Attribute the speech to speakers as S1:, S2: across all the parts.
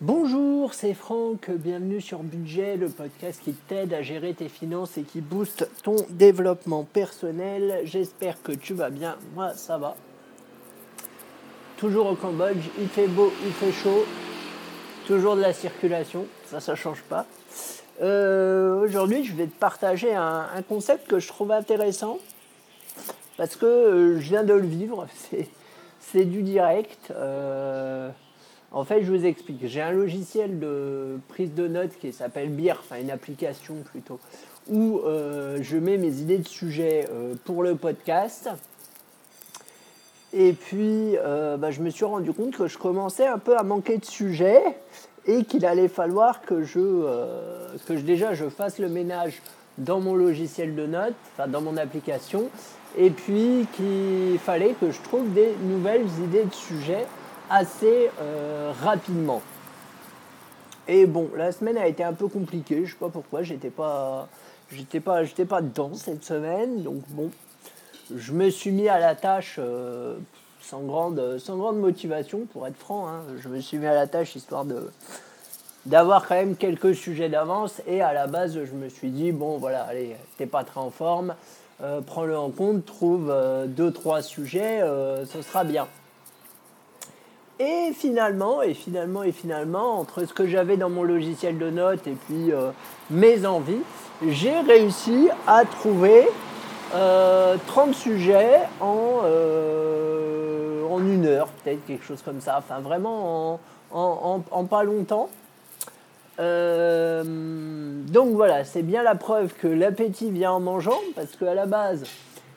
S1: Bonjour, c'est Franck, bienvenue sur Budget, le podcast qui t'aide à gérer tes finances et qui booste ton développement personnel. J'espère que tu vas bien, moi ça va. Toujours au Cambodge, il fait beau, il fait chaud, toujours de la circulation, ça ça change pas. Euh, aujourd'hui je vais te partager un, concept que je trouve intéressant parce que euh, je viens de le vivre, c'est du direct. Euh, en fait, je vous explique. J'ai un logiciel de prise de notes qui s'appelle BIR, enfin une application plutôt, où euh, je mets mes idées de sujet euh, pour le podcast. Et puis, euh, bah, je me suis rendu compte que je commençais un peu à manquer de sujets et qu'il allait falloir que que déjà je fasse le ménage dans mon logiciel de notes, enfin dans mon application, et puis qu'il fallait que je trouve des nouvelles idées de sujets assez euh, rapidement. Et bon, la semaine a été un peu compliquée, je sais pas pourquoi, j'étais pas, j'étais pas, j'étais pas dedans cette semaine, donc bon, je me suis mis à la tâche euh, sans grande, motivation, pour être franc. Hein. je me suis mis à la tâche histoire d'avoir quand même quelques sujets d'avance et à la base je me suis dit bon voilà allez t'es pas très en forme euh, prends-le en compte trouve deux trois sujets ce sera bien et finalement, et finalement, et finalement, entre ce que j'avais dans mon logiciel de notes et puis euh, mes envies, j'ai réussi à trouver 30 euh, sujets en, euh, en une heure, peut-être quelque chose comme ça. Enfin, vraiment en, en pas longtemps. donc voilà, c'est bien la preuve que l'appétit vient en mangeant, parce qu'à la base,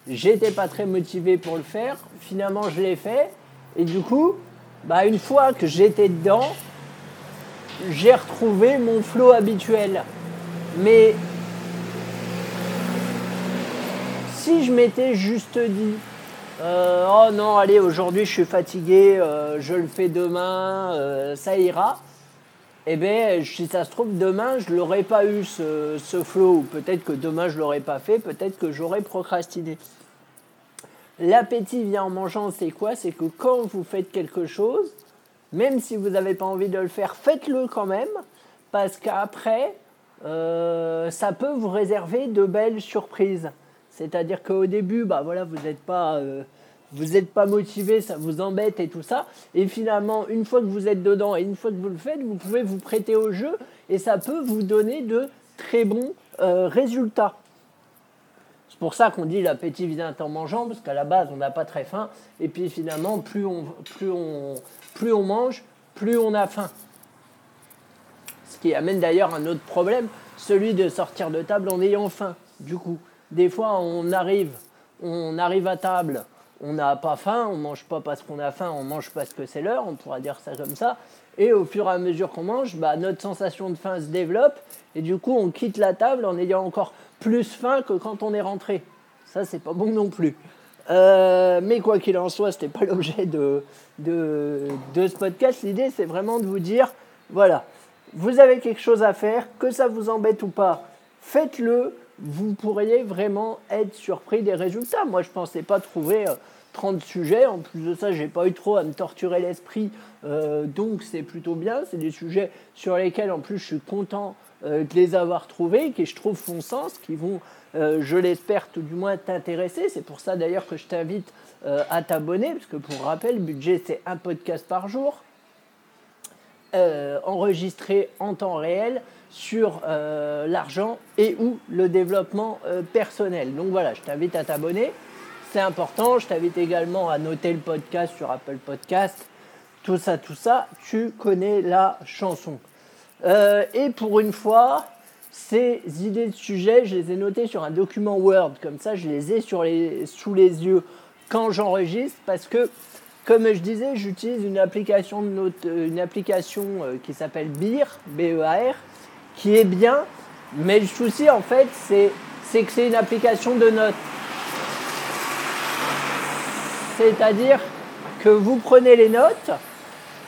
S1: j'étais pas très motivé pour le faire. Finalement, je l'ai fait. Et du coup, bah, une fois que j'étais dedans, j'ai retrouvé mon flow habituel. Mais si je m'étais juste dit, euh, oh non, allez, aujourd'hui je suis fatigué, euh, je le fais demain, euh, ça ira. Eh bien, si ça se trouve, demain, je l'aurais pas eu ce, ce flow. Peut-être que demain, je l'aurais pas fait, peut-être que j'aurais procrastiné. L'appétit vient en mangeant, c'est quoi? C'est que quand vous faites quelque chose, même si vous n'avez pas envie de le faire, faites-le quand même, parce qu'après, euh, ça peut vous réserver de belles surprises. C'est-à-dire qu'au début, bah voilà, vous n'êtes pas, euh, vous pas motivé, ça vous embête et tout ça. Et finalement, une fois que vous êtes dedans et une fois que vous le faites, vous pouvez vous prêter au jeu et ça peut vous donner de très bons euh, résultats. C'est pour ça qu'on dit l'appétit vient en mangeant, parce qu'à la base, on n'a pas très faim. Et puis finalement, plus on, plus, on, plus on mange, plus on a faim. Ce qui amène d'ailleurs un autre problème, celui de sortir de table en ayant faim. Du coup, des fois, on arrive, on arrive à table, on n'a pas faim, on mange pas parce qu'on a faim, on mange parce que c'est l'heure, on pourra dire ça comme ça. Et au fur et à mesure qu'on mange, bah, notre sensation de faim se développe et du coup on quitte la table en ayant encore plus faim que quand on est rentré. Ça, c'est pas bon non plus. Euh, mais quoi qu'il en soit, ce n'était pas l'objet de, ce podcast. L'idée, c'est vraiment de vous dire, voilà, vous avez quelque chose à faire, que ça vous embête ou pas, faites-le. Vous pourriez vraiment être surpris des résultats. Moi, je ne pensais pas trouver 30 euh, sujets. En plus de ça, j'ai pas eu trop à me torturer l'esprit. Euh, donc, c'est plutôt bien. C'est des sujets sur lesquels, en plus, je suis content euh, de les avoir trouvés, qui je trouve font sens, qui vont, je l'espère tout du moins, t'intéresser. C'est pour ça d'ailleurs que je t'invite à t'abonner, parce que pour rappel, budget c'est un podcast par jour, enregistré en temps réel sur l'argent et ou le développement personnel. Donc voilà, je t'invite à t'abonner. C'est important. Je t'invite également à noter le podcast sur Apple Podcast. Tout ça, tout ça, tu connais la chanson. Euh, et pour une fois, ces idées de sujet, je les ai notées sur un document Word. Comme ça, je les ai sur les, sous les yeux quand j'enregistre parce que, comme je disais, j'utilise une application, de euh, une application euh, qui s'appelle BEAR, B-E-A-R, qui est bien. Mais le souci, en fait, c'est que c'est une application de notes. C'est-à-dire que vous prenez les notes,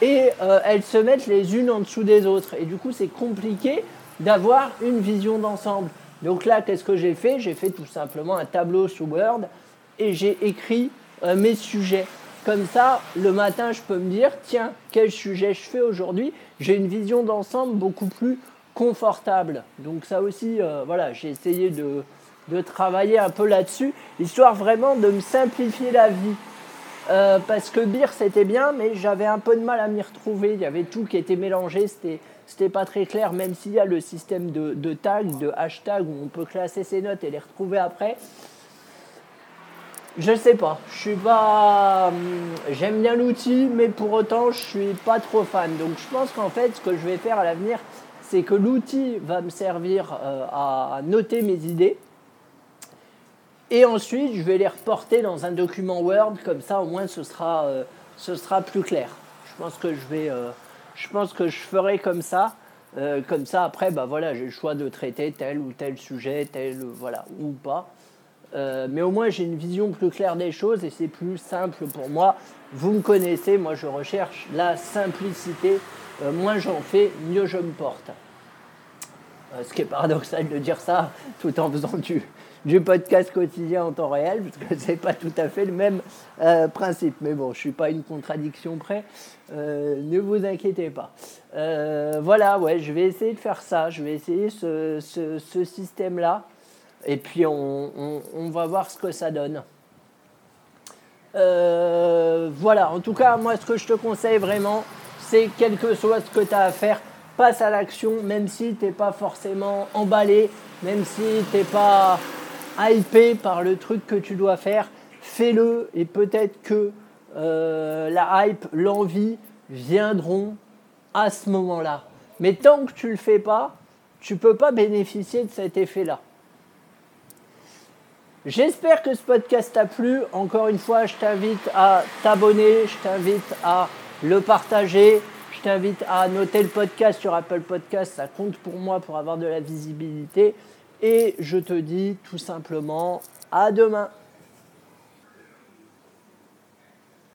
S1: et euh, elles se mettent les unes en dessous des autres. Et du coup, c'est compliqué d'avoir une vision d'ensemble. Donc là, qu'est-ce que j'ai fait? J'ai fait tout simplement un tableau sous Word et j'ai écrit mes sujets. Comme ça, le matin, je peux me dire, tiens, quel sujet je fais aujourd'hui? J'ai une vision d'ensemble beaucoup plus confortable. Donc ça aussi, euh, voilà, j'ai essayé de, travailler un peu là-dessus, histoire vraiment de me simplifier la vie. Euh, parce que Beer, c'était bien, mais j'avais un peu de mal à m'y retrouver. Il y avait tout qui était mélangé, c'était c'était pas très clair, même s'il y a le système de, de tag, de hashtag, où on peut classer ses notes et les retrouver après. Je sais pas, je suis pas. Hum, j'aime bien l'outil, mais pour autant, je suis pas trop fan. Donc, je pense qu'en fait, ce que je vais faire à l'avenir, c'est que l'outil va me servir euh, à noter mes idées. Et ensuite, je vais les reporter dans un document Word, comme ça, au moins, ce sera, euh, ce sera plus clair. Je pense que je vais. Euh, je pense que je ferai comme ça. Euh, comme ça, après, bah voilà, j'ai le choix de traiter tel ou tel sujet, tel, voilà, ou pas. Euh, mais au moins, j'ai une vision plus claire des choses et c'est plus simple pour moi. Vous me connaissez, moi, je recherche la simplicité. Euh, moins j'en fais, mieux je me porte. ce qui est paradoxal de dire ça tout en faisant du, podcast quotidien en temps réel, parce que c'est pas tout à fait le même euh, principe. Mais bon, je suis pas une contradiction près, euh, ne vous inquiétez pas. Euh, voilà, ouais, je vais essayer de faire ça, je vais essayer ce, ce, système-là, et puis on, va voir ce que ça donne. voilà, en tout cas, moi, ce que je te conseille vraiment, c'est quel que soit ce que tu as à faire, passe à l'action, même si tu n'es pas forcément emballé, même si tu n'es pas hypé par le truc que tu dois faire, fais-le et peut-être que euh, la hype, l'envie viendront à ce moment-là. Mais tant que tu ne le fais pas, tu ne peux pas bénéficier de cet effet-là. J'espère que ce podcast t'a plu. Encore une fois, je t'invite à t'abonner, je t'invite à le partager, je t'invite à noter le podcast sur Apple Podcast. Ça compte pour moi pour avoir de la visibilité. Et je te dis tout simplement à demain.